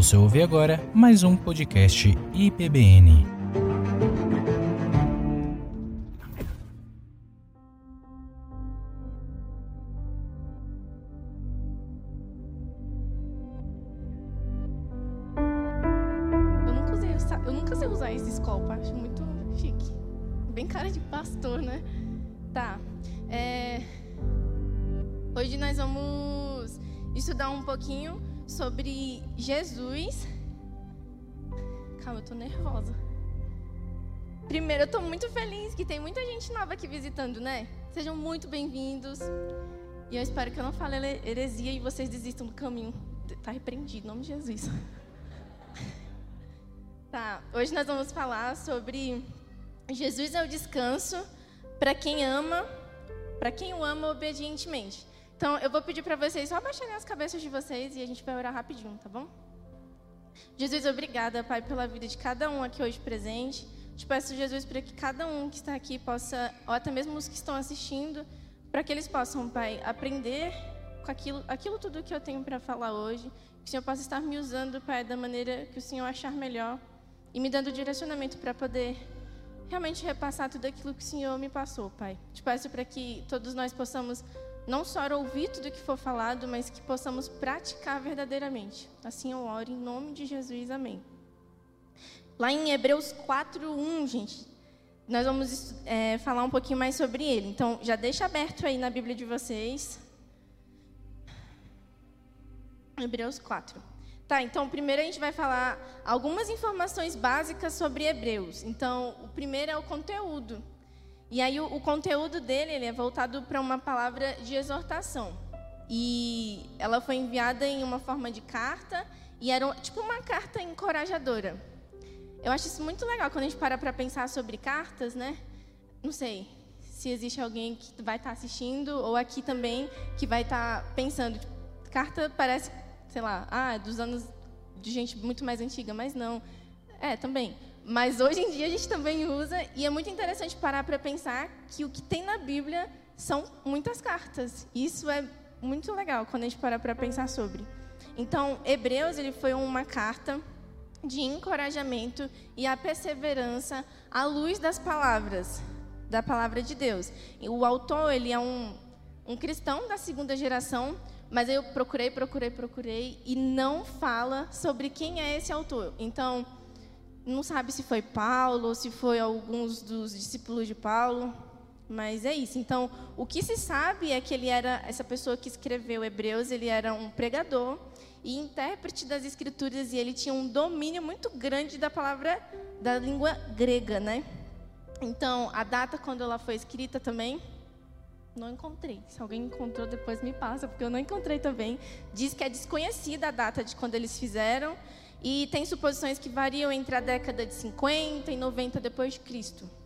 Você ouve agora mais um podcast IPBN. Nova aqui visitando, né? Sejam muito bem-vindos. E eu espero que eu não fale here- heresia e vocês desistam do caminho. Tá repreendido, em nome de Jesus. Tá, hoje nós vamos falar sobre Jesus é o descanso para quem ama, para quem o ama obedientemente. Então, eu vou pedir para vocês só baixarem as cabeças de vocês e a gente vai orar rapidinho, tá bom? Jesus, obrigada, Pai, pela vida de cada um aqui hoje presente. Te peço, Jesus, para que cada um que está aqui possa, ou até mesmo os que estão assistindo, para que eles possam, Pai, aprender com aquilo, aquilo tudo que eu tenho para falar hoje. Que o Senhor possa estar me usando, Pai, da maneira que o Senhor achar melhor e me dando direcionamento para poder realmente repassar tudo aquilo que o Senhor me passou, Pai. Te peço para que todos nós possamos não só ouvir tudo que for falado, mas que possamos praticar verdadeiramente. Assim eu oro em nome de Jesus, amém. Lá em Hebreus 4:1, gente, nós vamos é, falar um pouquinho mais sobre ele. Então, já deixa aberto aí na Bíblia de vocês. Hebreus 4. Tá, então primeiro a gente vai falar algumas informações básicas sobre Hebreus. Então, o primeiro é o conteúdo. E aí o, o conteúdo dele ele é voltado para uma palavra de exortação. E ela foi enviada em uma forma de carta e era tipo uma carta encorajadora. Eu acho isso muito legal quando a gente para para pensar sobre cartas, né? Não sei se existe alguém que vai estar assistindo ou aqui também que vai estar pensando. tipo, carta parece, sei lá, ah, dos anos de gente muito mais antiga, mas não. É, também. Mas hoje em dia a gente também usa e é muito interessante parar para pensar que o que tem na Bíblia são muitas cartas. Isso é muito legal quando a gente parar para pensar sobre. Então, Hebreus ele foi uma carta de encorajamento e a perseverança à luz das palavras, da palavra de Deus. O autor, ele é um, um cristão da segunda geração, mas eu procurei, procurei, procurei e não fala sobre quem é esse autor. Então, não sabe se foi Paulo se foi alguns dos discípulos de Paulo, mas é isso. Então, o que se sabe é que ele era essa pessoa que escreveu Hebreus, ele era um pregador e intérprete das escrituras e ele tinha um domínio muito grande da palavra da língua grega, né? Então, a data quando ela foi escrita também não encontrei. Se alguém encontrou, depois me passa, porque eu não encontrei também. Diz que é desconhecida a data de quando eles fizeram e tem suposições que variam entre a década de 50 e 90 depois de Cristo.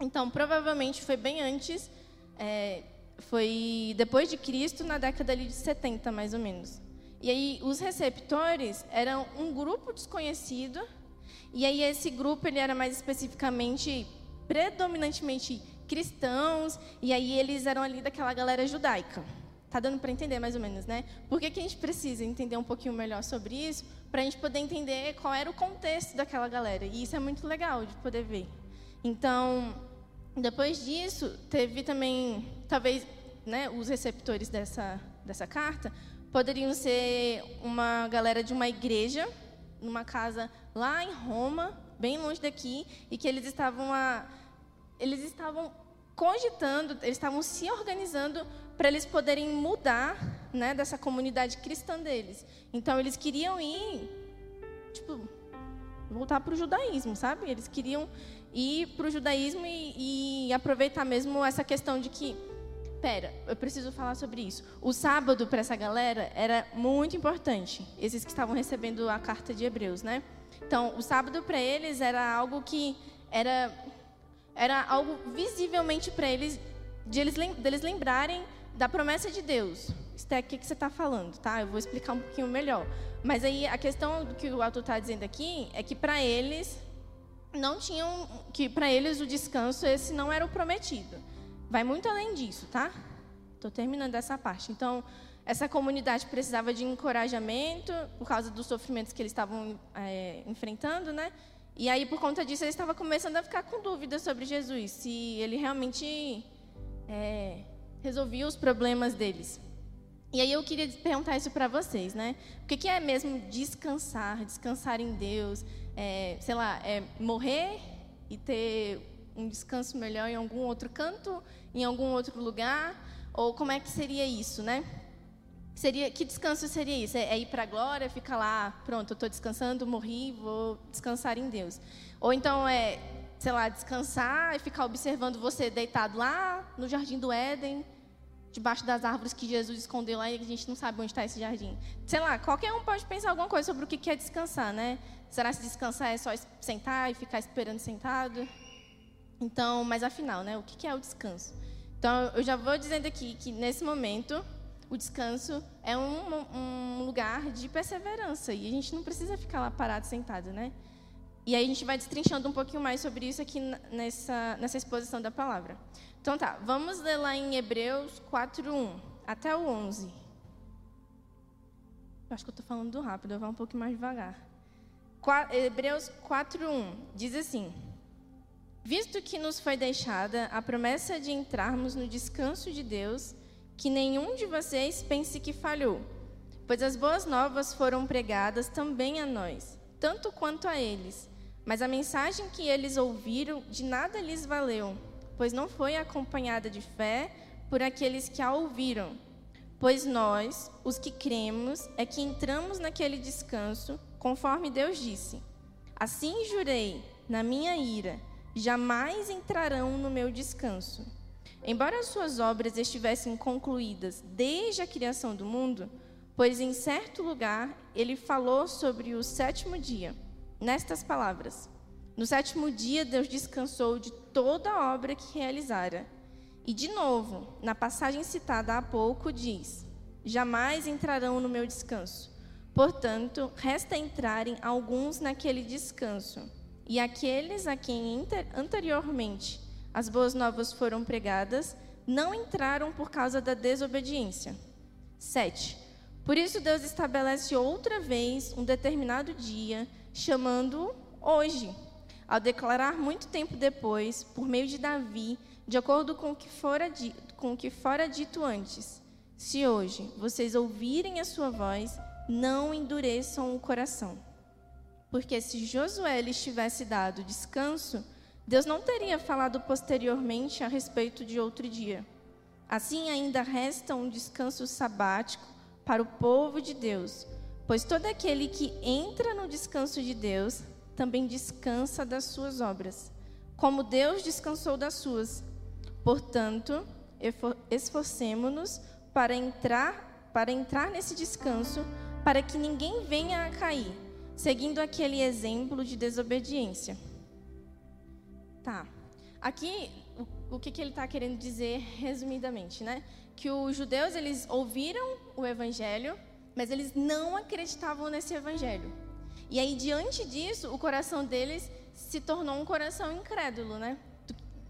Então, provavelmente foi bem antes, é, foi depois de Cristo, na década ali de 70, mais ou menos. E aí, os receptores eram um grupo desconhecido, e aí esse grupo ele era mais especificamente, predominantemente cristãos, e aí eles eram ali daquela galera judaica. Tá dando para entender mais ou menos, né? Por que, que a gente precisa entender um pouquinho melhor sobre isso? Para a gente poder entender qual era o contexto daquela galera. E isso é muito legal de poder ver. Então, depois disso, teve também, talvez, né, os receptores dessa, dessa carta poderiam ser uma galera de uma igreja, numa casa lá em Roma, bem longe daqui, e que eles estavam a, eles estavam cogitando, eles estavam se organizando para eles poderem mudar, né, dessa comunidade cristã deles. Então eles queriam ir, tipo, voltar para o judaísmo, sabe? Eles queriam ir para o judaísmo e, e aproveitar mesmo essa questão de que, pera, eu preciso falar sobre isso. O sábado para essa galera era muito importante. Esses que estavam recebendo a carta de Hebreus, né? Então, o sábado para eles era algo que era era algo visivelmente para eles de eles deles lembrarem da promessa de Deus. Sté, o que, que você está falando, tá? Eu vou explicar um pouquinho melhor. Mas aí a questão do que o autor está dizendo aqui é que para eles não tinham que para eles o descanso esse não era o prometido. Vai muito além disso, tá? Estou terminando essa parte. Então, essa comunidade precisava de encorajamento por causa dos sofrimentos que eles estavam é, enfrentando, né? E aí, por conta disso, eles estavam começando a ficar com dúvidas sobre Jesus, se ele realmente é, resolvia os problemas deles. E aí eu queria perguntar isso para vocês, né? O que, é mesmo descansar, descansar em Deus? É, sei lá, é morrer e ter um descanso melhor em algum outro canto, em algum outro lugar? Ou como é que seria isso, né? Seria, que descanso seria isso? É, é ir para a glória, ficar lá, pronto, eu estou descansando, morri, vou descansar em Deus. Ou então é, sei lá, descansar e ficar observando você deitado lá no jardim do Éden, debaixo das árvores que Jesus escondeu lá e a gente não sabe onde está esse jardim. Sei lá, qualquer um pode pensar alguma coisa sobre o que é descansar, né? Será que descansar é só sentar e ficar esperando sentado? Então, mas afinal, né? O que é o descanso? Então, eu já vou dizendo aqui que nesse momento o descanso é um, um lugar de perseverança e a gente não precisa ficar lá parado sentado, né? E aí a gente vai destrinchando um pouquinho mais sobre isso aqui nessa, nessa exposição da palavra. Então tá, vamos ler lá em Hebreus 4:1 até o 11. Eu acho que eu estou falando rápido, eu vou um pouco mais devagar. Hebreus 4:1 diz assim: Visto que nos foi deixada a promessa de entrarmos no descanso de Deus, que nenhum de vocês pense que falhou, pois as boas novas foram pregadas também a nós, tanto quanto a eles. Mas a mensagem que eles ouviram de nada lhes valeu pois não foi acompanhada de fé por aqueles que a ouviram. Pois nós, os que cremos, é que entramos naquele descanso, conforme Deus disse: Assim jurei, na minha ira, jamais entrarão no meu descanso. Embora as suas obras estivessem concluídas desde a criação do mundo, pois em certo lugar ele falou sobre o sétimo dia, nestas palavras: no sétimo dia, Deus descansou de toda a obra que realizara. E, de novo, na passagem citada há pouco, diz: Jamais entrarão no meu descanso. Portanto, resta entrarem alguns naquele descanso. E aqueles a quem anteriormente as boas novas foram pregadas, não entraram por causa da desobediência. 7. Por isso, Deus estabelece outra vez um determinado dia, chamando-o hoje ao declarar muito tempo depois, por meio de Davi, de acordo com o que fora dito, com o que fora dito antes: Se hoje vocês ouvirem a sua voz, não endureçam o coração. Porque se Josué lhes tivesse dado descanso, Deus não teria falado posteriormente a respeito de outro dia. Assim ainda resta um descanso sabático para o povo de Deus, pois todo aquele que entra no descanso de Deus também descansa das suas obras, como Deus descansou das suas. Portanto, esforcemo-nos para entrar, para entrar nesse descanso, para que ninguém venha a cair, seguindo aquele exemplo de desobediência. Tá. Aqui, o, que, que ele está querendo dizer, resumidamente, né? Que os judeus, eles ouviram o evangelho, mas eles não acreditavam nesse evangelho. E aí, diante disso, o coração deles se tornou um coração incrédulo, né?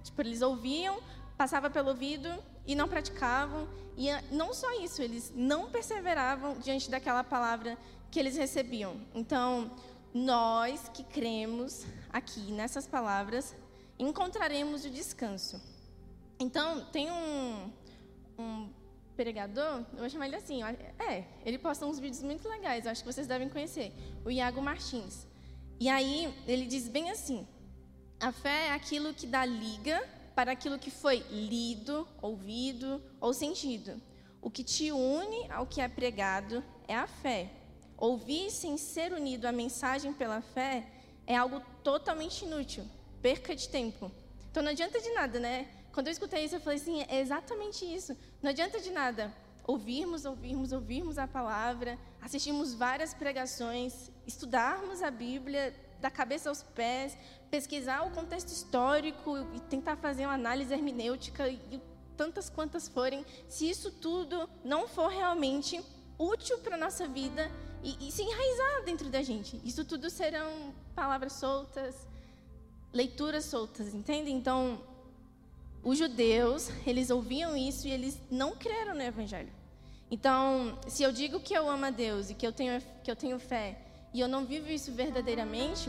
Tipo, eles ouviam, passava pelo ouvido e não praticavam. E não só isso, eles não perseveravam diante daquela palavra que eles recebiam. Então, nós que cremos aqui nessas palavras, encontraremos o descanso. Então, tem um, um pregador, eu vou chamar ele assim, é, ele posta uns vídeos muito legais, acho que vocês devem conhecer, o Iago Martins. E aí ele diz bem assim: a fé é aquilo que dá liga para aquilo que foi lido, ouvido ou sentido. O que te une ao que é pregado é a fé. Ouvir sem ser unido à mensagem pela fé é algo totalmente inútil, perca de tempo. Então não adianta de nada, né? Quando eu escutei isso, eu falei assim: é exatamente isso. Não adianta de nada ouvirmos, ouvirmos, ouvirmos a palavra, assistirmos várias pregações, estudarmos a Bíblia da cabeça aos pés, pesquisar o contexto histórico e tentar fazer uma análise hermenêutica e tantas quantas forem, se isso tudo não for realmente útil para a nossa vida e, e se enraizar dentro da gente. Isso tudo serão palavras soltas, leituras soltas, entende? Então, os judeus, eles ouviam isso e eles não creram no evangelho. Então, se eu digo que eu amo a Deus e que eu tenho, que eu tenho fé e eu não vivo isso verdadeiramente,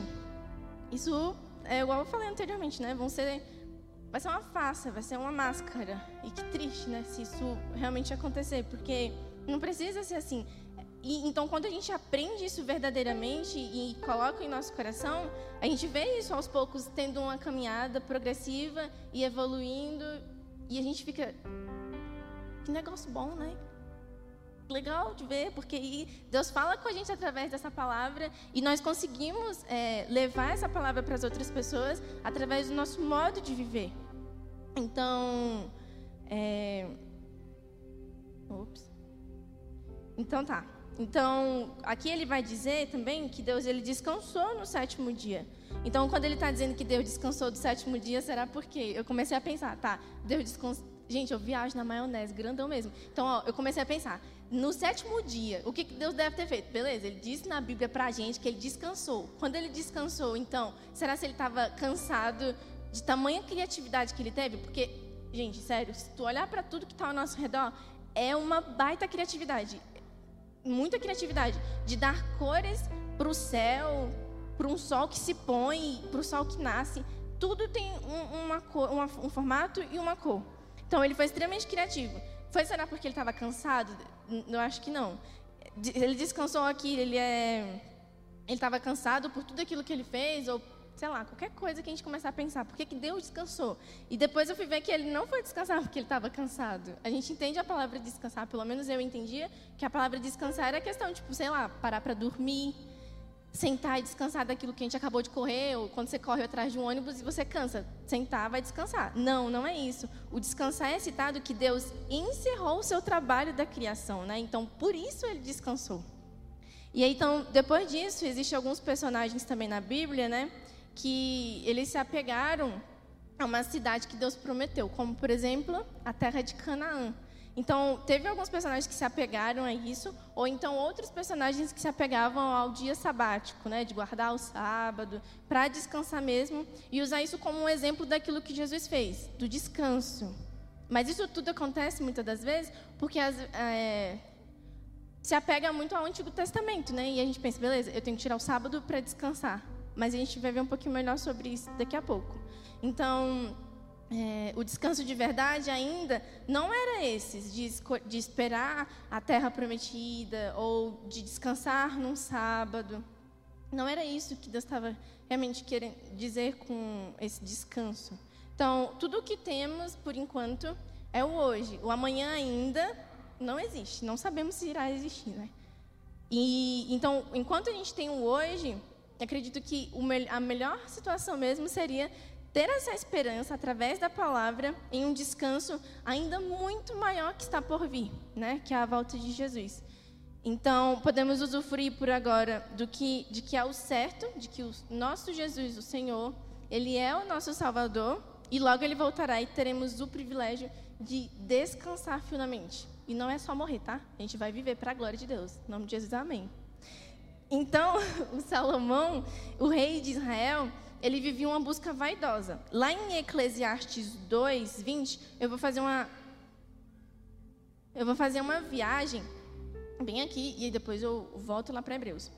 isso é igual eu falei anteriormente, né? Vão ser, vai ser uma farsa, vai ser uma máscara. E que triste, né? Se isso realmente acontecer, porque não precisa ser assim. E, então, quando a gente aprende isso verdadeiramente e coloca em nosso coração, a gente vê isso aos poucos tendo uma caminhada progressiva e evoluindo, e a gente fica. Que negócio bom, né? Legal de ver, porque Deus fala com a gente através dessa palavra e nós conseguimos é, levar essa palavra para as outras pessoas através do nosso modo de viver. Então, é... Ops. Então tá. Então, aqui ele vai dizer também que Deus ele descansou no sétimo dia. Então, quando ele está dizendo que Deus descansou do sétimo dia, será porque eu comecei a pensar, tá? Deus descansou. Gente, eu viajo na maionese, grandão mesmo. Então, ó, eu comecei a pensar, no sétimo dia, o que Deus deve ter feito? Beleza, ele disse na Bíblia para a gente que ele descansou. Quando ele descansou, então, será se ele estava cansado de tamanha criatividade que ele teve? Porque, gente, sério, se tu olhar para tudo que está ao nosso redor, é uma baita criatividade muita criatividade de dar cores para o céu, para um sol que se põe, para o sol que nasce. Tudo tem um, uma cor, uma, um formato e uma cor. Então ele foi extremamente criativo. Foi será porque ele estava cansado? Eu acho que não. Ele descansou aqui, ele é ele estava cansado por tudo aquilo que ele fez ou sei lá, qualquer coisa que a gente começar a pensar, por que, que Deus descansou? E depois eu fui ver que ele não foi descansar porque ele estava cansado. A gente entende a palavra descansar, pelo menos eu entendia que a palavra descansar era questão, tipo, sei lá, parar para dormir, sentar e descansar daquilo que a gente acabou de correr, ou quando você corre atrás de um ônibus e você cansa, sentar vai descansar. Não, não é isso. O descansar é citado que Deus encerrou o seu trabalho da criação, né? Então, por isso ele descansou. E aí, então, depois disso, existem alguns personagens também na Bíblia, né? Que eles se apegaram a uma cidade que Deus prometeu, como por exemplo a terra de Canaã. Então, teve alguns personagens que se apegaram a isso, ou então outros personagens que se apegavam ao dia sabático, né, de guardar o sábado, para descansar mesmo, e usar isso como um exemplo daquilo que Jesus fez, do descanso. Mas isso tudo acontece muitas das vezes porque as, é, se apega muito ao Antigo Testamento, né? E a gente pensa, beleza, eu tenho que tirar o sábado para descansar. Mas a gente vai ver um pouquinho melhor sobre isso daqui a pouco. Então, é, o descanso de verdade ainda não era esse, de, de esperar a terra prometida ou de descansar num sábado. Não era isso que Deus estava realmente querendo dizer com esse descanso. Então, tudo o que temos, por enquanto, é o hoje. O amanhã ainda não existe. Não sabemos se irá existir, né? E, então, enquanto a gente tem o hoje, acredito que a melhor situação mesmo seria ter essa esperança através da palavra em um descanso ainda muito maior que está por vir, né? Que é a volta de Jesus. Então, podemos usufruir por agora do que de que é o certo, de que o nosso Jesus, o Senhor, ele é o nosso Salvador e logo ele voltará e teremos o privilégio de descansar finalmente. E não é só morrer, tá? A gente vai viver para a glória de Deus. Em nome de Jesus, amém. Então, o Salomão, o rei de Israel, ele vivia uma busca vaidosa. Lá em Eclesiastes 2, 20, eu vou fazer uma eu vou fazer uma viagem bem aqui e depois eu volto lá para Hebreus.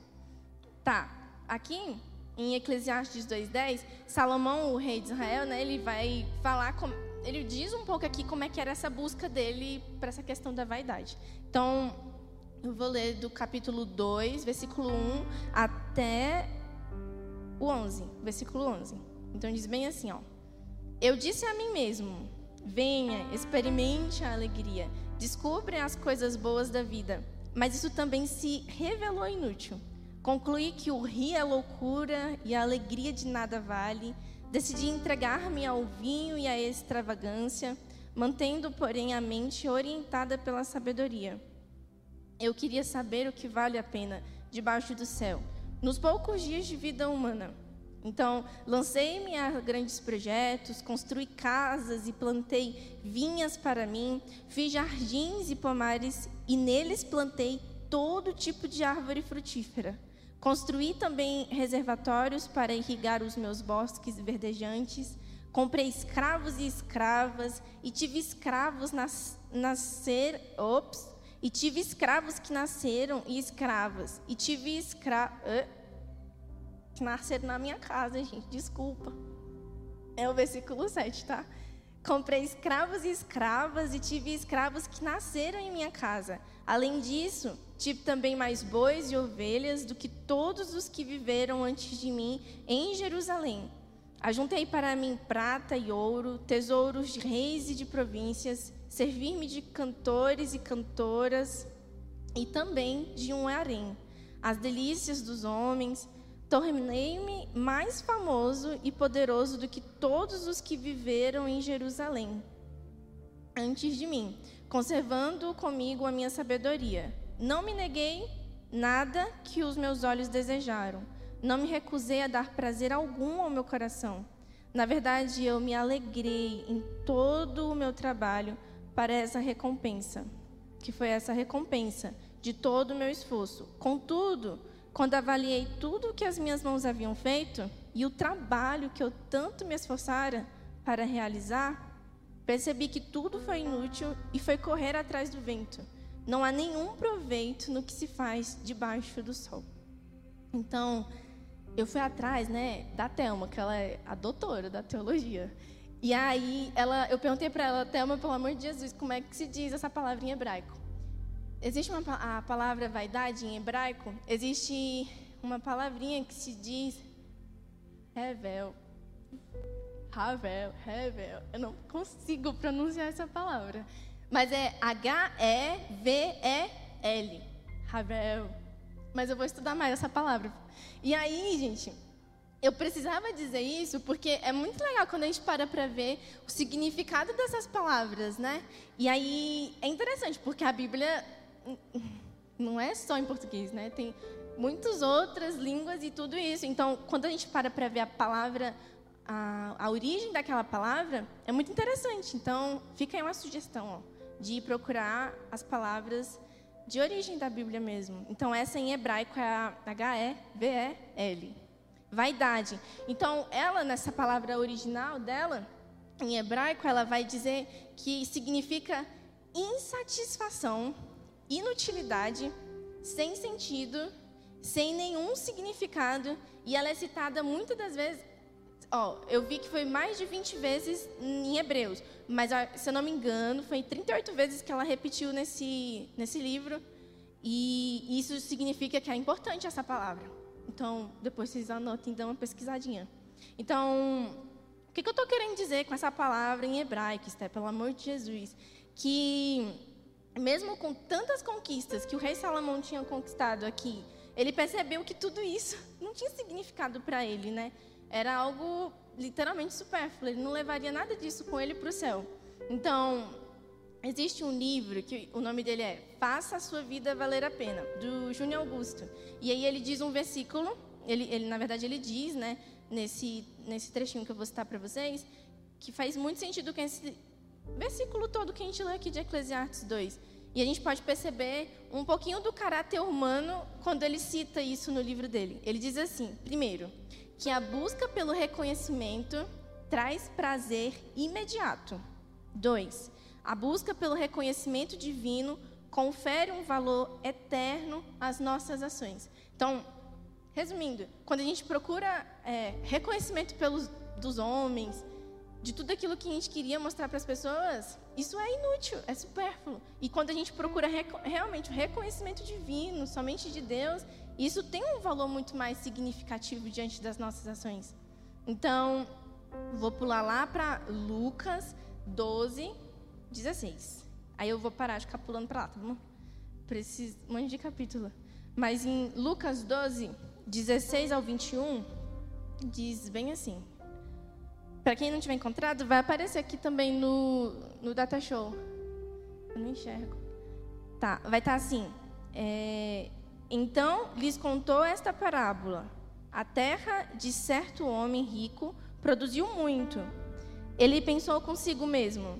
Tá. Aqui em Eclesiastes 2:10, Salomão, o rei de Israel, né, ele vai falar com, ele diz um pouco aqui como é que era essa busca dele para essa questão da vaidade. Então, eu vou ler do capítulo 2, versículo 1 até o 11, versículo 11. Então diz bem assim, ó: Eu disse a mim mesmo: Venha, experimente a alegria, descubra as coisas boas da vida. Mas isso também se revelou inútil. Concluí que o rir é loucura e a alegria de nada vale. Decidi entregar-me ao vinho e à extravagância, mantendo, porém, a mente orientada pela sabedoria. Eu queria saber o que vale a pena debaixo do céu, nos poucos dias de vida humana. Então, lancei-me a grandes projetos, construí casas e plantei vinhas para mim, fiz jardins e pomares e neles plantei todo tipo de árvore frutífera. Construí também reservatórios para irrigar os meus bosques verdejantes. Comprei escravos e escravas e tive escravos nas, nascer, ops, E tive escravos que nasceram e escravas. E tive escravos que nasceram na minha casa, gente. Desculpa. É o versículo 7, tá? Comprei escravos e escravas e tive escravos que nasceram em minha casa. Além disso, tive também mais bois e ovelhas do que todos os que viveram antes de mim em Jerusalém. Ajuntei para mim prata e ouro, tesouros de reis e de províncias, servir-me de cantores e cantoras e também de um harém. As delícias dos homens, tornei-me mais famoso e poderoso do que todos os que viveram em Jerusalém antes de mim, conservando comigo a minha sabedoria. Não me neguei nada que os meus olhos desejaram não me recusei a dar prazer algum ao meu coração. Na verdade, eu me alegrei em todo o meu trabalho para essa recompensa, que foi essa recompensa de todo o meu esforço. Contudo, quando avaliei tudo o que as minhas mãos haviam feito e o trabalho que eu tanto me esforçara para realizar, percebi que tudo foi inútil e foi correr atrás do vento. Não há nenhum proveito no que se faz debaixo do sol. Então, eu fui atrás, né, da Thelma, que ela é a doutora da teologia. E aí ela, eu perguntei para ela, Thelma, pelo amor de Jesus, como é que se diz essa palavra em hebraico? Existe uma a palavra vaidade em hebraico? Existe uma palavrinha que se diz revel. Ravel, revel. Eu não consigo pronunciar essa palavra. Mas é H-E-V-E-L. Ravel. Mas eu vou estudar mais essa palavra. E aí, gente, eu precisava dizer isso porque é muito legal quando a gente para para ver o significado dessas palavras, né? E aí é interessante porque a Bíblia não é só em português, né? Tem muitas outras línguas e tudo isso. Então, quando a gente para para ver a palavra, a, a origem daquela palavra, é muito interessante. Então, fica aí uma sugestão ó, de procurar as palavras de origem da Bíblia mesmo. Então, essa em hebraico é a H-E-V-E-L. Vaidade. Então, ela, nessa palavra original dela, em hebraico, ela vai dizer que significa insatisfação, inutilidade, sem sentido, sem nenhum significado. E ela é citada muitas das vezes. Ó, eu vi que foi mais de 20 vezes em Hebreus, mas se eu não me engano, foi 38 vezes que ela repetiu nesse, nesse livro. E isso significa que é importante essa palavra. Então, depois vocês anotem dão uma pesquisadinha. Então, o que, que eu estou querendo dizer com essa palavra em hebraico, Esté, pelo amor de Jesus? Que, mesmo com tantas conquistas que o rei Salomão tinha conquistado aqui, ele percebeu que tudo isso não tinha significado para ele, né? era algo literalmente supérfluo. Ele não levaria nada disso com ele para o céu. Então, existe um livro que o nome dele é Faça a Sua Vida Valer a Pena, do Júnior Augusto. E aí ele diz um versículo, ele, ele na verdade ele diz, né, nesse, nesse trechinho que eu vou citar para vocês, que faz muito sentido com esse versículo todo que a gente lê aqui de Eclesiastes 2. E a gente pode perceber um pouquinho do caráter humano quando ele cita isso no livro dele. Ele diz assim: primeiro, que a busca pelo reconhecimento traz prazer imediato. 2. A busca pelo reconhecimento divino confere um valor eterno às nossas ações. Então, resumindo, quando a gente procura é, reconhecimento pelos dos homens, de tudo aquilo que a gente queria mostrar para as pessoas, isso é inútil, é supérfluo. E quando a gente procura realmente o reconhecimento divino, somente de Deus, isso tem um valor muito mais significativo diante das nossas ações. Então, vou pular lá para Lucas 12, 16. Aí eu vou parar de ficar pulando para lá, tá bom? Preciso, um monte de capítulo. Mas em Lucas 12, 16 ao 21, diz bem assim. Para quem não tiver encontrado, vai aparecer aqui também no, no Data Show. Eu não enxergo. Tá, vai estar tá assim. É, então lhes contou esta parábola: A terra de certo homem rico produziu muito. Ele pensou consigo mesmo: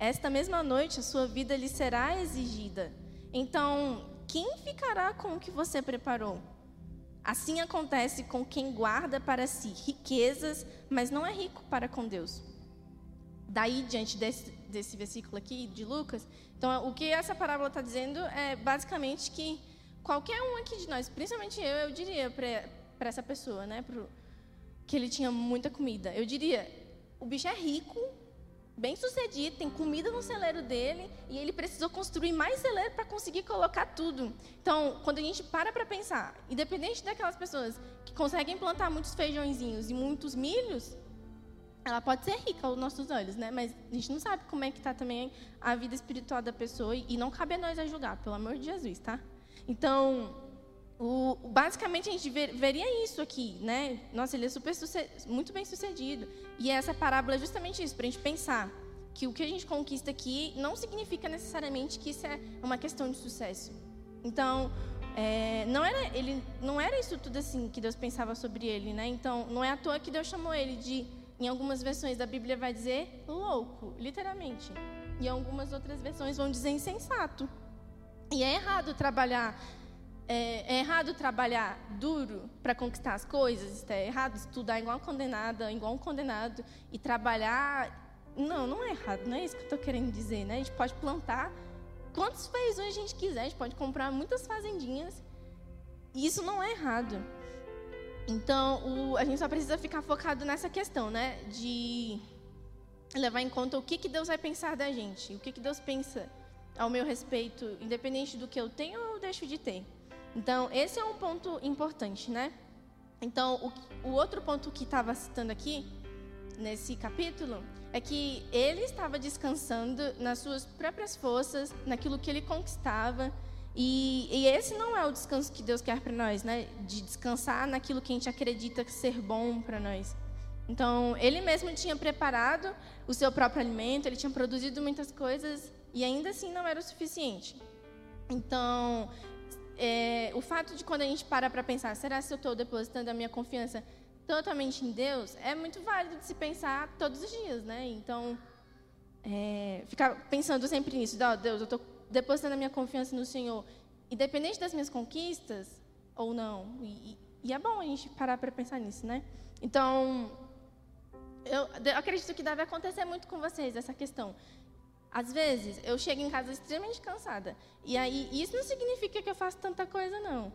esta mesma noite a sua vida lhe será exigida. Então, quem ficará com o que você preparou? Assim acontece com quem guarda para si riquezas, mas não é rico para com Deus. Daí, diante desse, desse versículo aqui de Lucas, então o que essa parábola está dizendo é basicamente que qualquer um aqui de nós, principalmente eu, eu diria para essa pessoa, né, pro, que ele tinha muita comida, eu diria: o bicho é rico, bem sucedido, tem comida no celeiro dele e ele precisou construir mais celeiro para conseguir colocar tudo. Então, quando a gente para para pensar, independente daquelas pessoas que conseguem plantar muitos feijõezinhos e muitos milhos, ela pode ser rica aos nossos olhos, né? Mas a gente não sabe como é que está também a vida espiritual da pessoa e não cabe a nós a julgar, pelo amor de Jesus, tá? Então, o, basicamente a gente ver, veria isso aqui, né? Nossa, ele é super muito bem sucedido. E essa parábola é justamente isso, para a gente pensar que o que a gente conquista aqui não significa necessariamente que isso é uma questão de sucesso. Então, é, não era ele, não era isso tudo assim que Deus pensava sobre ele, né? Então, não é à toa que Deus chamou ele de, em algumas versões da Bíblia vai dizer louco, literalmente. E algumas outras versões vão dizer insensato. E é errado trabalhar é, é errado trabalhar duro para conquistar as coisas, é errado estudar igual condenada, igual um condenado e trabalhar. Não, não é errado, não é isso que eu estou querendo dizer, né? A gente pode plantar quantos feijões a gente quiser, a gente pode comprar muitas fazendinhas. E isso não é errado. Então, o, a gente só precisa ficar focado nessa questão, né? De levar em conta o que, que Deus vai pensar da gente, o que, que Deus pensa ao meu respeito, independente do que eu tenho ou deixo de ter. Então, esse é um ponto importante, né? Então, o, o outro ponto que estava citando aqui, nesse capítulo, é que ele estava descansando nas suas próprias forças, naquilo que ele conquistava. E, e esse não é o descanso que Deus quer para nós, né? De descansar naquilo que a gente acredita ser bom para nós. Então, ele mesmo tinha preparado o seu próprio alimento, ele tinha produzido muitas coisas e ainda assim não era o suficiente. Então, é, o fato de quando a gente para para pensar, será se eu estou depositando a minha confiança totalmente em Deus, é muito válido de se pensar todos os dias, né? Então, é, ficar pensando sempre nisso, oh, Deus, eu estou depositando a minha confiança no Senhor, independente das minhas conquistas ou não. E, e é bom a gente parar para pensar nisso, né? Então, eu, eu acredito que deve acontecer muito com vocês essa questão às vezes, eu chego em casa extremamente cansada. E aí, isso não significa que eu faço tanta coisa, não.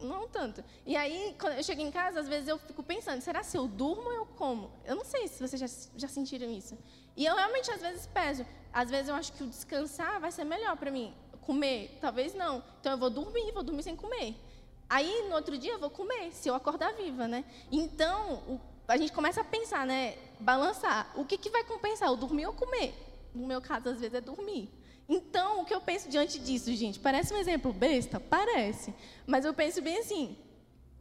Não tanto. E aí, quando eu chego em casa, às vezes eu fico pensando, será se eu durmo ou eu como? Eu não sei se vocês já, já sentiram isso. E eu realmente, às vezes, peço. Às vezes eu acho que o descansar vai ser melhor para mim. Comer, talvez não. Então eu vou dormir, vou dormir sem comer. Aí, no outro dia, eu vou comer, se eu acordar viva, né? Então, o, a gente começa a pensar, né? Balançar. O que, que vai compensar, o dormir ou comer? No meu caso, às vezes, é dormir. Então, o que eu penso diante disso, gente? Parece um exemplo besta? Parece. Mas eu penso bem assim: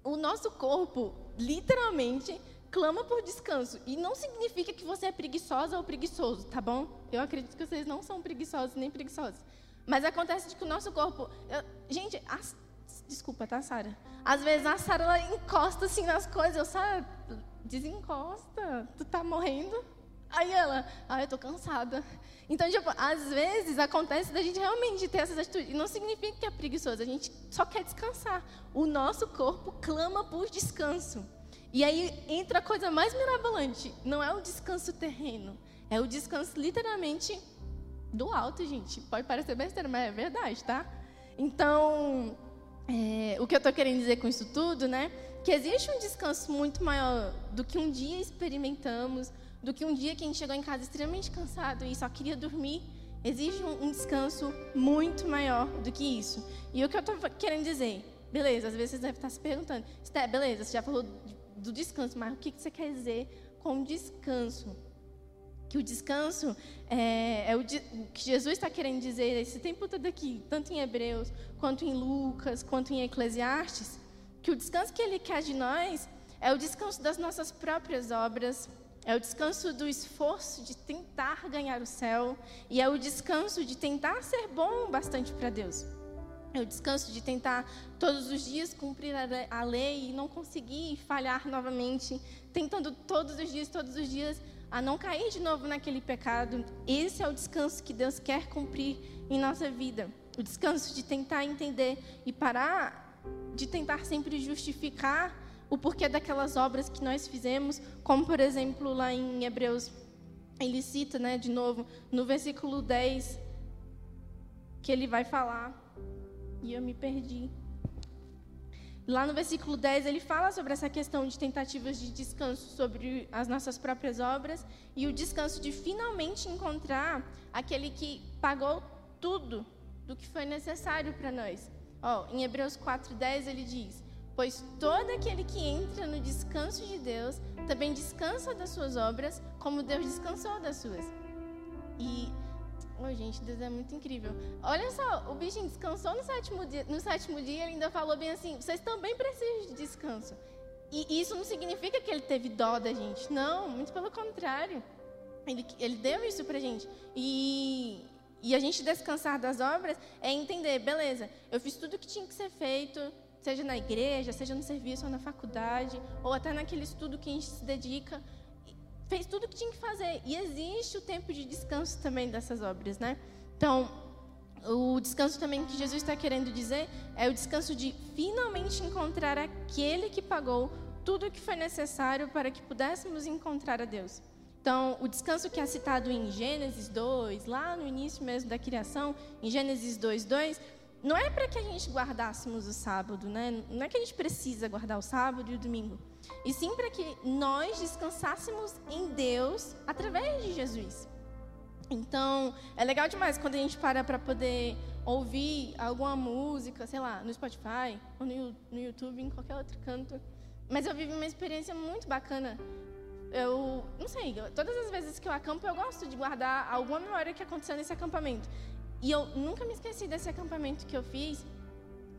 o nosso corpo, literalmente, clama por descanso. E não significa que você é preguiçosa ou preguiçoso, tá bom? Eu acredito que vocês não são preguiçosos nem preguiçosos. Mas acontece que o nosso corpo. Eu, gente, as, desculpa, tá, Sara? Às vezes a Sara encosta assim nas coisas. Eu, Sara, desencosta. Tu tá morrendo? Aí ela, ah, eu tô cansada. Então, tipo, às vezes acontece da gente realmente ter essas atitudes. Não significa que é preguiçoso, a gente só quer descansar. O nosso corpo clama por descanso. E aí entra a coisa mais mirabolante. Não é o descanso terreno, é o descanso literalmente do alto, gente. Pode parecer besteira, mas é verdade, tá? Então, é, o que eu estou querendo dizer com isso tudo, né? Que existe um descanso muito maior do que um dia experimentamos do que um dia que a gente chegou em casa extremamente cansado e só queria dormir. Exige um, descanso muito maior do que isso. E o que eu estou querendo dizer? Beleza, às vezes você deve estar se perguntando, Esté, beleza, você já falou do descanso, mas o que você quer dizer com descanso? Que o descanso é, é o, que Jesus está querendo dizer esse tempo todo aqui, tanto em Hebreus, quanto em Lucas, quanto em Eclesiastes, que o descanso que ele quer de nós é o descanso das nossas próprias obras, é o descanso do esforço de tentar ganhar o céu. E é o descanso de tentar ser bom bastante para Deus. É o descanso de tentar todos os dias cumprir a lei e não conseguir falhar novamente, tentando todos os dias, todos os dias, a não cair de novo naquele pecado. Esse é o descanso que Deus quer cumprir em nossa vida. O descanso de tentar entender e parar de tentar sempre justificar o porquê daquelas obras que nós fizemos, como por exemplo lá em Hebreus, ele cita, né, de novo, no versículo 10, que ele vai falar, e eu me perdi. Lá no versículo 10, ele fala sobre essa questão de tentativas de descanso sobre as nossas próprias obras e o descanso de finalmente encontrar aquele que pagou tudo do que foi necessário para nós. Ó, em Hebreus 4:10 ele diz: Pois todo aquele que entra no descanso de Deus também descansa das suas obras, como Deus descansou das suas. E, oh, gente, Deus é muito incrível. Olha só, o bichinho descansou no sétimo dia, no sétimo dia ele ainda falou bem assim: vocês também precisam de descanso. E isso não significa que ele teve dó da gente. Não, muito pelo contrário. Ele, ele deu isso pra gente. E, e a gente descansar das obras é entender, beleza, eu fiz tudo o que tinha que ser feito, seja na igreja, seja no serviço ou na faculdade, ou até naquele estudo que a gente se dedica, fez tudo o que tinha que fazer. E existe o tempo de descanso também dessas obras, né? Então, o descanso também que Jesus está querendo dizer é o descanso de finalmente encontrar aquele que pagou tudo o que foi necessário para que pudéssemos encontrar a Deus. Então, o descanso que é citado em Gênesis 2, lá no início mesmo da criação, em Gênesis 2, 2, não é para que a gente guardássemos o sábado, né? Não é que a gente precisa guardar o sábado e o domingo. E sim para que nós descansássemos em Deus através de Jesus. Então, é legal demais quando a gente para para poder ouvir alguma música, sei lá, no Spotify, ou no, YouTube, em qualquer outro canto. Mas eu vivi uma experiência muito bacana eu não sei, todas as vezes que eu acampo, eu gosto de guardar alguma memória que aconteceu nesse acampamento. E eu nunca me esqueci desse acampamento que eu fiz,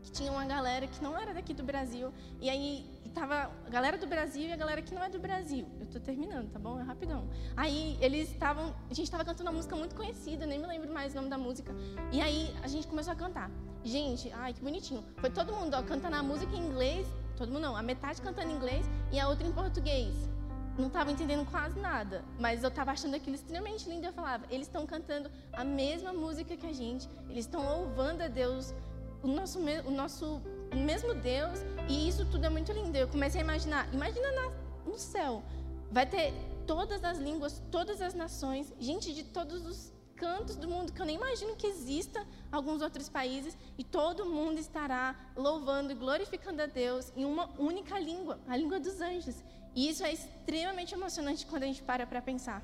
que tinha uma galera que não era daqui do Brasil, e aí tava a galera do Brasil e a galera que não é do Brasil. Eu tô terminando, tá bom? É rapidão. Aí eles estavam, a gente estava cantando uma música muito conhecida, nem me lembro mais o nome da música. E aí a gente começou a cantar. Gente, ai que bonitinho. Foi todo mundo ó, cantando a música em inglês, todo mundo não, a metade cantando em inglês e a outra em português não estava entendendo quase nada, mas eu estava achando aquilo extremamente lindo. Eu falava, eles estão cantando a mesma música que a gente, eles estão louvando a Deus, o nosso, o nosso mesmo Deus, e isso tudo é muito lindo. Eu comecei a imaginar, imagina na, no céu, vai ter todas as línguas, todas as nações, gente de todos os cantos do mundo que eu nem imagino que exista alguns outros países e todo mundo estará louvando e glorificando a Deus em uma única língua, a língua dos anjos. E isso é extremamente emocionante quando a gente para para pensar.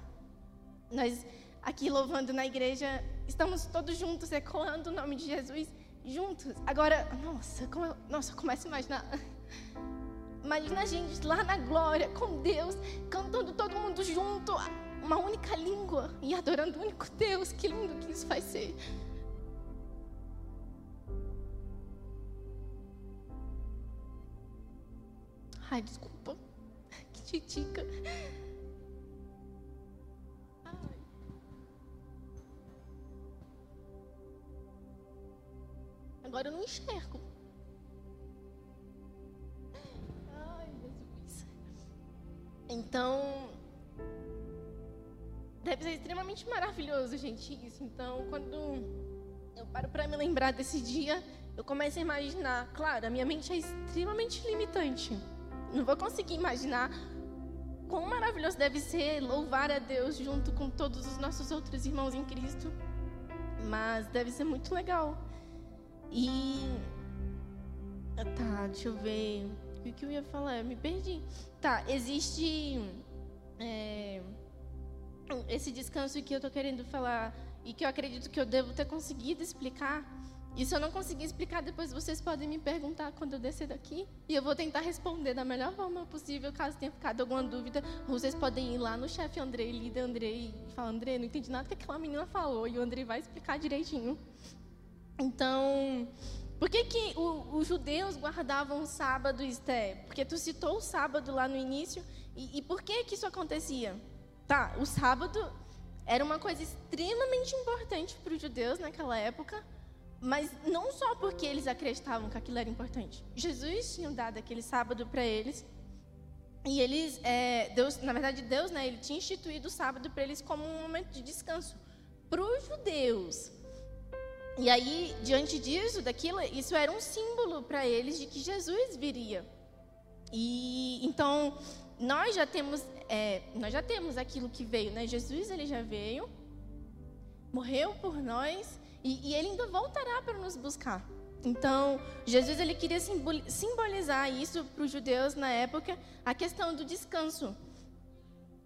Nós aqui louvando na igreja, estamos todos juntos ecoando o nome de Jesus juntos. Agora, nossa, como eu, nossa, eu começo a imaginar. Imagina a gente lá na glória com Deus, cantando todo mundo junto, uma única língua e adorando o único Deus. Que lindo que isso vai ser. Ai, desculpa titica. Agora eu não enxergo. Ai, Jesus. Então, deve ser extremamente maravilhoso, gente, isso. Então, quando eu paro para me lembrar desse dia, eu começo a imaginar. Claro, a minha mente é extremamente limitante. Não vou conseguir imaginar quão maravilhoso deve ser louvar a Deus junto com todos os nossos outros irmãos em Cristo. Mas deve ser muito legal. E. Tá, deixa eu ver. O que eu ia falar? Eu me perdi. Tá, existe. É, esse descanso que eu tô querendo falar e que eu acredito que eu devo ter conseguido explicar se eu não conseguir explicar, depois vocês podem me perguntar quando eu descer daqui. E eu vou tentar responder da melhor forma possível, caso tenha ficado alguma dúvida. Vocês podem ir lá no chefe André, líder André, e falar: André, não entendi nada que aquela menina falou. E o André vai explicar direitinho. Então, por que, que o, os judeus guardavam o sábado, Esté? Porque tu citou o sábado lá no início. E, e por que, que isso acontecia? Tá, o sábado era uma coisa extremamente importante para os judeus naquela época mas não só porque eles acreditavam que aquilo era importante. Jesus tinha dado aquele sábado para eles. E eles, é, Deus, na verdade, Deus, né, ele tinha instituído o sábado para eles como um momento de descanso para os judeus. E aí, diante disso, daquilo, isso era um símbolo para eles de que Jesus viria. E então nós já temos, é, nós já temos aquilo que veio, né? Jesus ele já veio, morreu por nós e, e ele ainda voltará para nos buscar. Então, Jesus ele queria simbolizar isso para os judeus na época, a questão do descanso.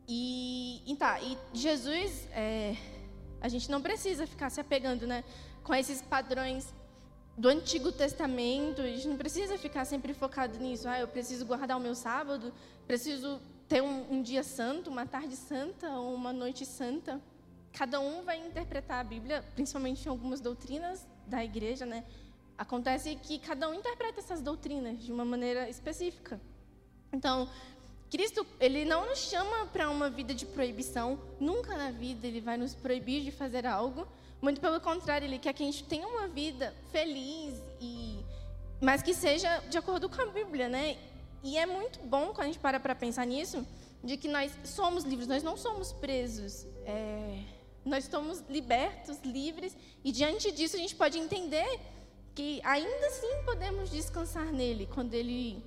E, e tá, e Jesus, é, a gente não precisa ficar se apegando, né, com esses padrões do Antigo Testamento. A gente não precisa ficar sempre focado nisso. Ah, eu preciso guardar o meu sábado, preciso ter um, um dia santo, uma tarde santa ou uma noite santa. Cada um vai interpretar a Bíblia, principalmente em algumas doutrinas da igreja, né? Acontece que cada um interpreta essas doutrinas de uma maneira específica. Então, Cristo, ele não nos chama para uma vida de proibição, nunca na vida ele vai nos proibir de fazer algo. Muito pelo contrário, ele quer que a gente tenha uma vida feliz e mas que seja de acordo com a Bíblia, né? E é muito bom quando a gente para para pensar nisso, de que nós somos livres, nós não somos presos. É, nós estamos libertos, livres, e diante disso a gente pode entender que ainda assim podemos descansar nele quando ele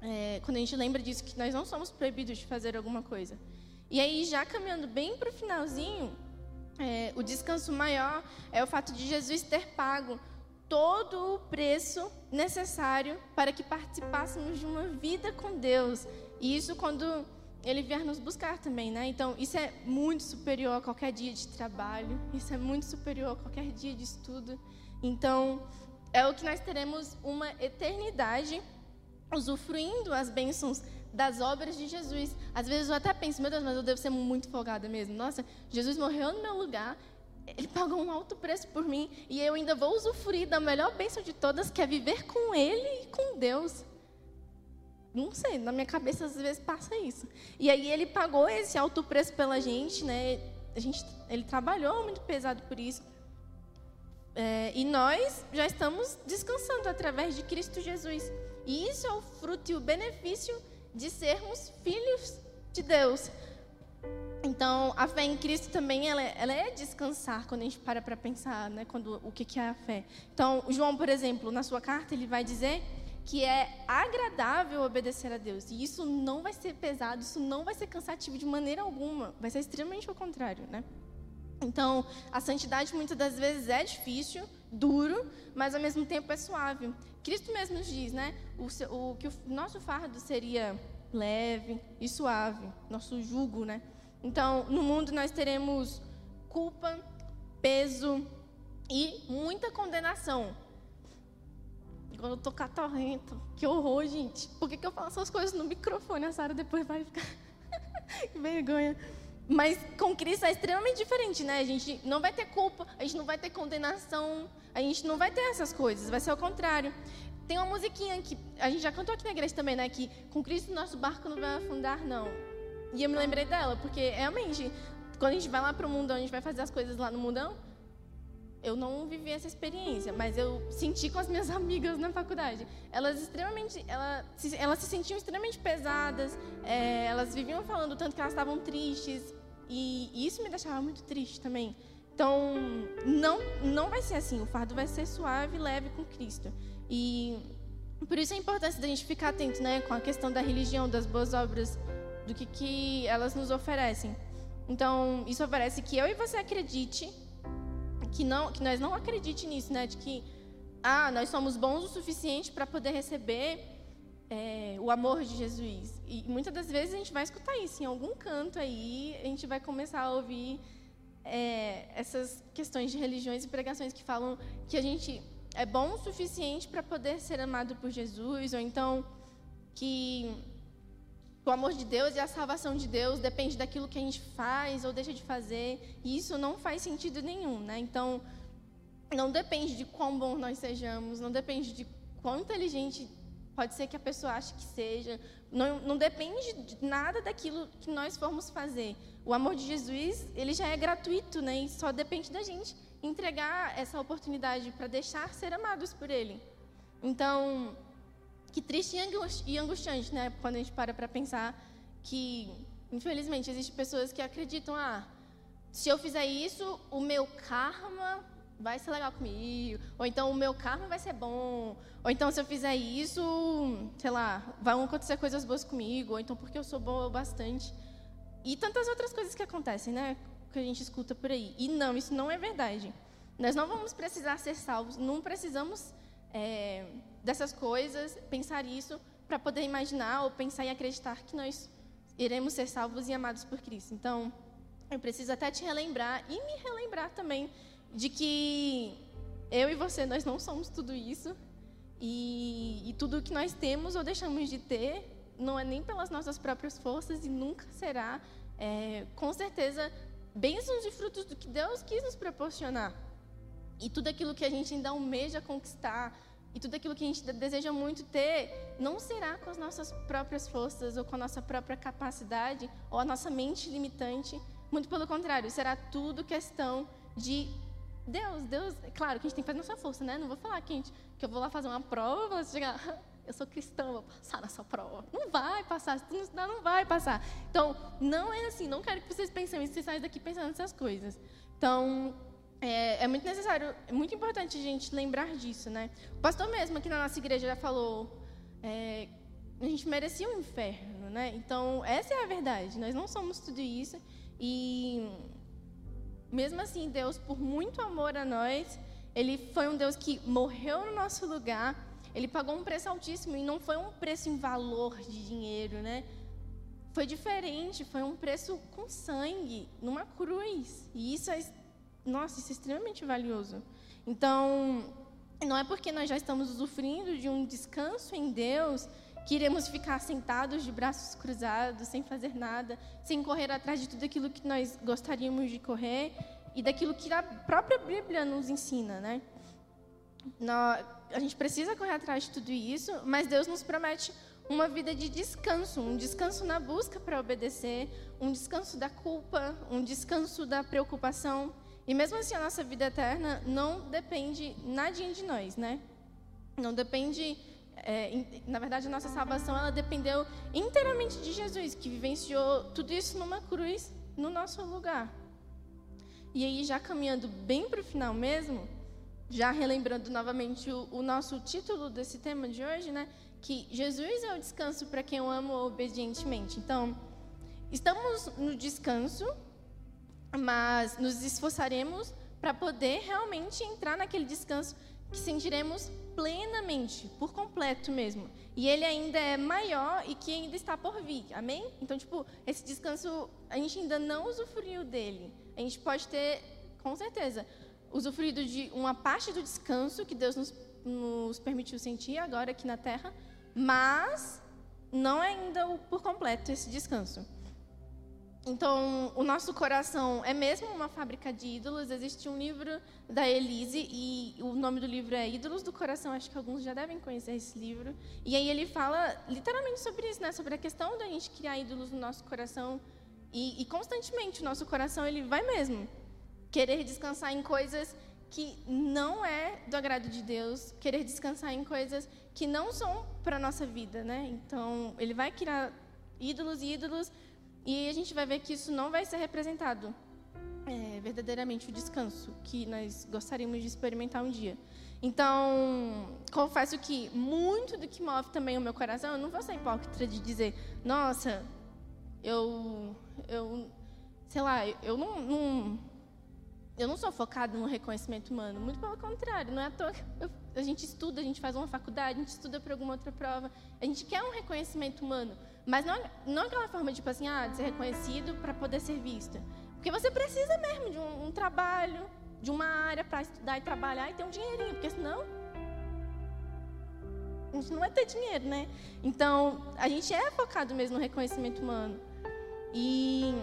é, quando a gente lembra disso que nós não somos proibidos de fazer alguma coisa. E aí já caminhando bem para o finalzinho, é, o descanso maior é o fato de Jesus ter pago todo o preço necessário para que participássemos de uma vida com Deus. E isso quando ele vier nos buscar também, né? Então, isso é muito superior a qualquer dia de trabalho, isso é muito superior a qualquer dia de estudo. Então, é o que nós teremos uma eternidade usufruindo as bênçãos das obras de Jesus. Às vezes eu até penso, meu Deus, mas eu devo ser muito folgada mesmo. Nossa, Jesus morreu no meu lugar, ele pagou um alto preço por mim e eu ainda vou usufruir da melhor bênção de todas, que é viver com Ele e com Deus. Não sei, na minha cabeça às vezes passa isso. E aí ele pagou esse alto preço pela gente, né? A gente, ele trabalhou muito pesado por isso. É, e nós já estamos descansando através de Cristo Jesus. E isso é o fruto e o benefício de sermos filhos de Deus. Então, a fé em Cristo também ela, ela é descansar quando a gente para para pensar, né, quando o que, que é a fé. Então, João, por exemplo, na sua carta ele vai dizer que é agradável obedecer a Deus. E isso não vai ser pesado, isso não vai ser cansativo de maneira alguma. Vai ser extremamente ao contrário, né? Então, a santidade muitas das vezes é difícil, duro, mas ao mesmo tempo é suave. Cristo mesmo nos diz, né? O, o que o nosso fardo seria leve e suave, nosso jugo, né? Então, no mundo nós teremos culpa, peso e muita condenação. Quando eu tô catarrento, que horror, gente. Por que, que eu falo essas coisas no microfone? A Sara depois vai ficar. que vergonha. Mas com Cristo é extremamente diferente, né? A gente não vai ter culpa, a gente não vai ter condenação, a gente não vai ter essas coisas, vai ser o contrário. Tem uma musiquinha que a gente já cantou aqui na igreja também, né? Que com Cristo nosso barco não vai afundar, não. E eu me lembrei dela, porque realmente, quando a gente vai lá para o mundão, a gente vai fazer as coisas lá no mundão, eu não vivi essa experiência, mas eu senti com as minhas amigas na faculdade. Elas extremamente, elas elas se sentiam extremamente pesadas, é, elas viviam falando tanto que elas estavam tristes, e isso me deixava muito triste também. Então, não, não vai ser assim. O fardo vai ser suave e leve com Cristo. E por isso a importância da gente ficar atento né, com a questão da religião, das boas obras, do que, que elas nos oferecem. Então, isso oferece que eu e você acredite, que, não, que nós não acredite nisso, né? De que, ah, nós somos bons o suficiente para poder receber é, o amor de Jesus. E muitas das vezes a gente vai escutar isso em algum canto aí, a gente vai começar a ouvir é, essas questões de religiões e pregações que falam que a gente é bom o suficiente para poder ser amado por Jesus, ou então que o amor de Deus e a salvação de Deus depende daquilo que a gente faz ou deixa de fazer, e isso não faz sentido nenhum, né? Então, não depende de quão bom nós sejamos, não depende de quão inteligente pode ser que a pessoa ache que seja, não, não depende de nada daquilo que nós formos fazer. O amor de Jesus, ele já é gratuito, né? E só depende da gente entregar essa oportunidade para deixar ser amados por Ele. Então, que triste e angustiante, né? Quando a gente para para pensar que, infelizmente, existem pessoas que acreditam, ah, se eu fizer isso, o meu karma vai ser legal comigo, ou então o meu karma vai ser bom, ou então se eu fizer isso, sei lá, vão acontecer coisas boas comigo, ou então porque eu sou boa o bastante. E tantas outras coisas que acontecem, né? Que a gente escuta por aí. E não, isso não é verdade. Nós não vamos precisar ser salvos, não precisamos é, dessas coisas, pensar isso, para poder imaginar ou pensar e acreditar que nós iremos ser salvos e amados por Cristo. Então, eu preciso até te relembrar e me relembrar também de que eu e você, nós não somos tudo isso. E, e tudo que nós temos ou deixamos de ter não é nem pelas nossas próprias forças e nunca será, é, com certeza, bênçãos e frutos do que Deus quis nos proporcionar. E tudo aquilo que a gente ainda almeja conquistar, e tudo aquilo que a gente deseja muito ter, não será com as nossas próprias forças ou com a nossa própria capacidade ou a nossa mente limitante. Muito pelo contrário, será tudo questão de Deus, Deus, é claro que a gente tem que fazer nossa força, né? Não vou falar que, gente, que eu vou lá fazer uma prova, vou chegar, eu sou cristão, vou passar nessa prova. Não vai passar, se tu não estudar, não vai passar. Então, não é assim, não quero que vocês pensem isso, vocês saiam daqui pensando nessas coisas. Então, é, é, muito necessário, é muito importante a gente lembrar disso, né? O pastor mesmo aqui na nossa igreja já falou, é, a gente merecia um inferno, né? Então, essa é a verdade, nós não somos tudo isso e mesmo assim, Deus, por muito amor a nós, Ele foi um Deus que morreu no nosso lugar. Ele pagou um preço altíssimo e não foi um preço em valor de dinheiro, né? Foi diferente, foi um preço com sangue, numa cruz. E isso é, nossa, isso é extremamente valioso. Então, não é porque nós já estamos usufruindo de um descanso em Deus que iremos ficar sentados de braços cruzados, sem fazer nada, sem correr atrás de tudo aquilo que nós gostaríamos de correr e daquilo que a própria Bíblia nos ensina, né? a gente precisa correr atrás de tudo isso, mas Deus nos promete uma vida de descanso, um descanso na busca para obedecer, um descanso da culpa, um descanso da preocupação. E mesmo assim, a nossa vida eterna não depende nadinha de nós, né? Não depende é, na verdade, a nossa salvação ela dependeu inteiramente de Jesus, que vivenciou tudo isso numa cruz no nosso lugar. E aí, já caminhando bem para o final mesmo, já relembrando novamente o, o, nosso título desse tema de hoje, né? Que Jesus é o descanso para quem o ama obedientemente. Então, estamos no descanso, mas nos esforçaremos para poder realmente entrar naquele descanso que sentiremos plenamente, por completo mesmo. E ele ainda é maior e que ainda está por vir. Amém? Então, tipo, esse descanso, a gente ainda não usufruiu dele. A gente pode ter, com certeza, usufruído de uma parte do descanso que Deus nos, nos permitiu sentir agora aqui na terra, mas não é ainda por completo esse descanso. Então, o nosso coração é mesmo uma fábrica de ídolos. Existe um livro da Elise e o nome do livro é Ídolos do Coração. Acho que alguns já devem conhecer esse livro. E aí ele fala literalmente sobre isso, né? Sobre a questão da gente criar ídolos no nosso coração e, e constantemente o nosso coração ele vai mesmo querer descansar em coisas que não é do agrado de Deus, querer descansar em coisas que não são para nossa vida, né? Então, ele vai criar ídolos e ídolos e a gente vai ver que isso não vai ser representado é, verdadeiramente o descanso que nós gostaríamos de experimentar um dia. Então, confesso que muito do que move também o meu coração, eu não vou ser hipócrita de dizer, nossa, eu, eu sei lá, eu não, não eu não sou focado no reconhecimento humano, muito pelo contrário, não é à toa que eu, a gente estuda, a gente faz uma faculdade, a gente estuda para alguma outra prova, a gente quer um reconhecimento humano, mas não, não aquela forma, tipo assim, ah, de ser reconhecido para poder ser vista. Porque você precisa mesmo de um, um trabalho, de uma área para estudar e trabalhar e ter um dinheirinho, porque senão a gente não vai ter dinheiro, né? Então, a gente é focado mesmo no reconhecimento humano. E,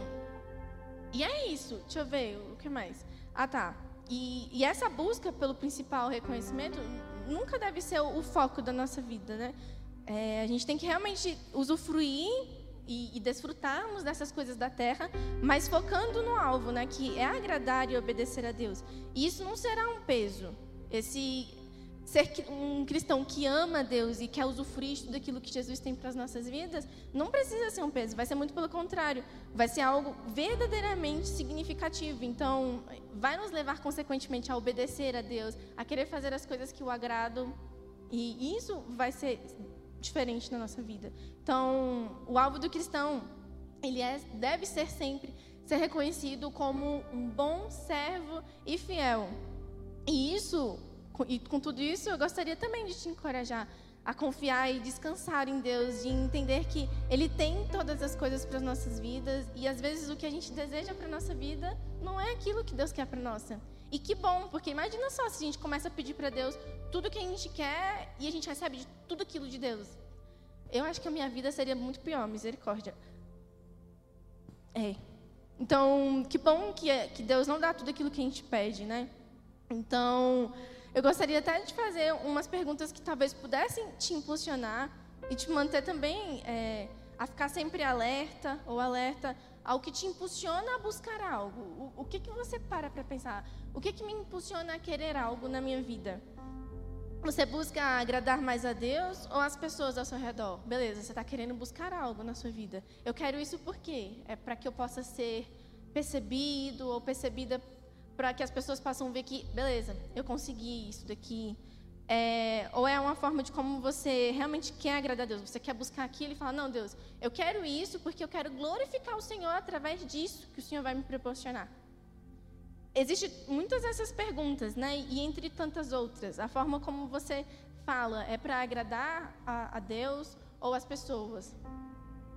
e é isso. Deixa eu ver, o que mais? Ah, tá. E, e essa busca pelo principal reconhecimento nunca deve ser o, o foco da nossa vida, né? É, a gente tem que realmente usufruir e, e, desfrutarmos dessas coisas da terra, mas focando no alvo, né, que é agradar e obedecer a Deus. E isso não será um peso. Esse ser um cristão que ama Deus e quer usufruir tudo aquilo que Jesus tem para as nossas vidas, não precisa ser um peso, vai ser muito pelo contrário, vai ser algo verdadeiramente significativo. Então, vai nos levar consequentemente a obedecer a Deus, a querer fazer as coisas que o agradam, e isso vai ser diferente na nossa vida. Então, o alvo do cristão, ele é, deve ser sempre ser reconhecido como um bom servo e fiel. E isso e com tudo isso, eu gostaria também de te encorajar a confiar e descansar em Deus, de entender que Ele tem todas as coisas para as nossas vidas e às vezes o que a gente deseja para a nossa vida não é aquilo que Deus quer para a nossa. E que bom, porque imagina só se a gente começa a pedir para Deus tudo que a gente quer e a gente recebe de tudo aquilo de Deus. Eu acho que a minha vida seria muito pior, misericórdia. É. Então, que bom que, é, que Deus não dá tudo aquilo que a gente pede, né? Então, eu gostaria até de fazer umas perguntas que talvez pudessem te impulsionar e te manter também é, a ficar sempre alerta ou alerta ao que te impulsiona a buscar algo. O, o que, que você para para pensar? O que, que me impulsiona a querer algo na minha vida? Você busca agradar mais a Deus ou as pessoas ao seu redor? Beleza, você está querendo buscar algo na sua vida. Eu quero isso por quê? É para que eu possa ser percebido ou percebida para que as pessoas possam ver que, beleza, eu consegui isso daqui. É, ou é uma forma de como você realmente quer agradar a Deus. Você quer buscar aquilo e falar, não, Deus, eu quero isso porque eu quero glorificar o Senhor através disso que o Senhor vai me proporcionar. Existem muitas dessas perguntas, né? E entre tantas outras, a forma como você fala é para agradar a, a Deus ou as pessoas.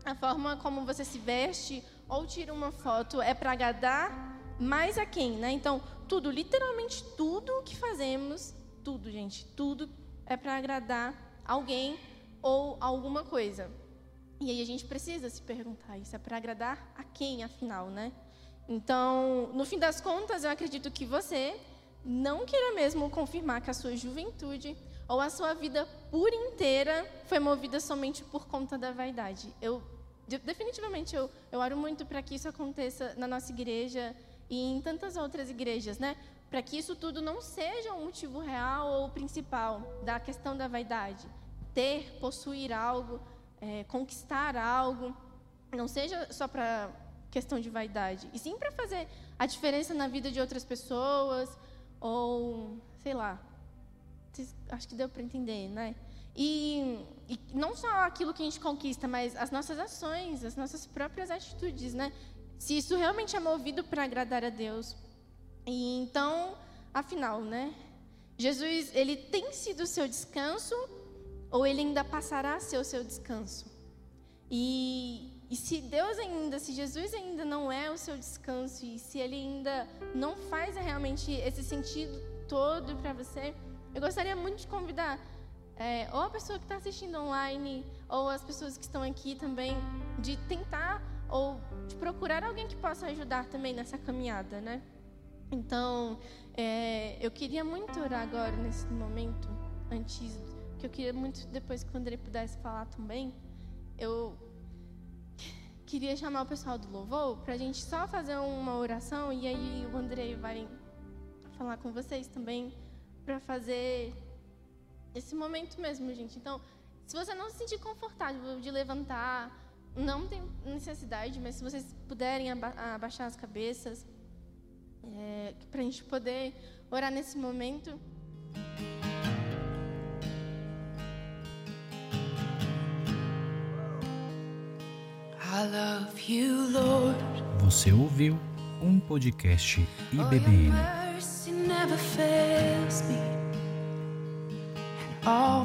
A forma como você se veste ou tira uma foto é para agradar mais a quem, né? Então, tudo, literalmente tudo que fazemos, tudo, gente, tudo é para agradar alguém ou alguma coisa. E aí a gente precisa se perguntar, isso é para agradar a quem, afinal, né? Então, no fim das contas, eu acredito que você não queira mesmo confirmar que a sua juventude ou a sua vida por inteira foi movida somente por conta da vaidade. Eu definitivamente eu, eu oro muito para que isso aconteça na nossa igreja e em tantas outras igrejas, né? Para que isso tudo não seja um motivo real ou principal da questão da vaidade. Ter, possuir algo, é, conquistar algo, não seja só para questão de vaidade, e sim para fazer a diferença na vida de outras pessoas, ou sei lá. Acho que deu para entender, né? E, e, não só aquilo que a gente conquista, mas as nossas ações, as nossas próprias atitudes, né? Se isso realmente é movido para agradar a Deus. E então, afinal, né? Jesus, ele tem sido seu descanso ou ele ainda passará a ser o seu descanso? E, e se Deus ainda, se Jesus ainda não é o seu descanso e se ele ainda não faz realmente esse sentido todo para você, eu gostaria muito de convidar é, ou a pessoa que está assistindo online ou as pessoas que estão aqui também de tentar ou de procurar alguém que possa ajudar também nessa caminhada, né? Então, é, eu queria muito orar agora nesse momento, antes, que eu queria muito depois que o André pudesse falar também, eu queria chamar o pessoal do louvor para a gente só fazer uma oração e aí o André vai falar com vocês também para fazer esse momento mesmo, gente. Então, se você não se sentir confortável de levantar não tem necessidade, mas se vocês puderem aba abaixar as cabeças, é, para a gente poder orar nesse momento. Você ouviu um podcast IBBN. All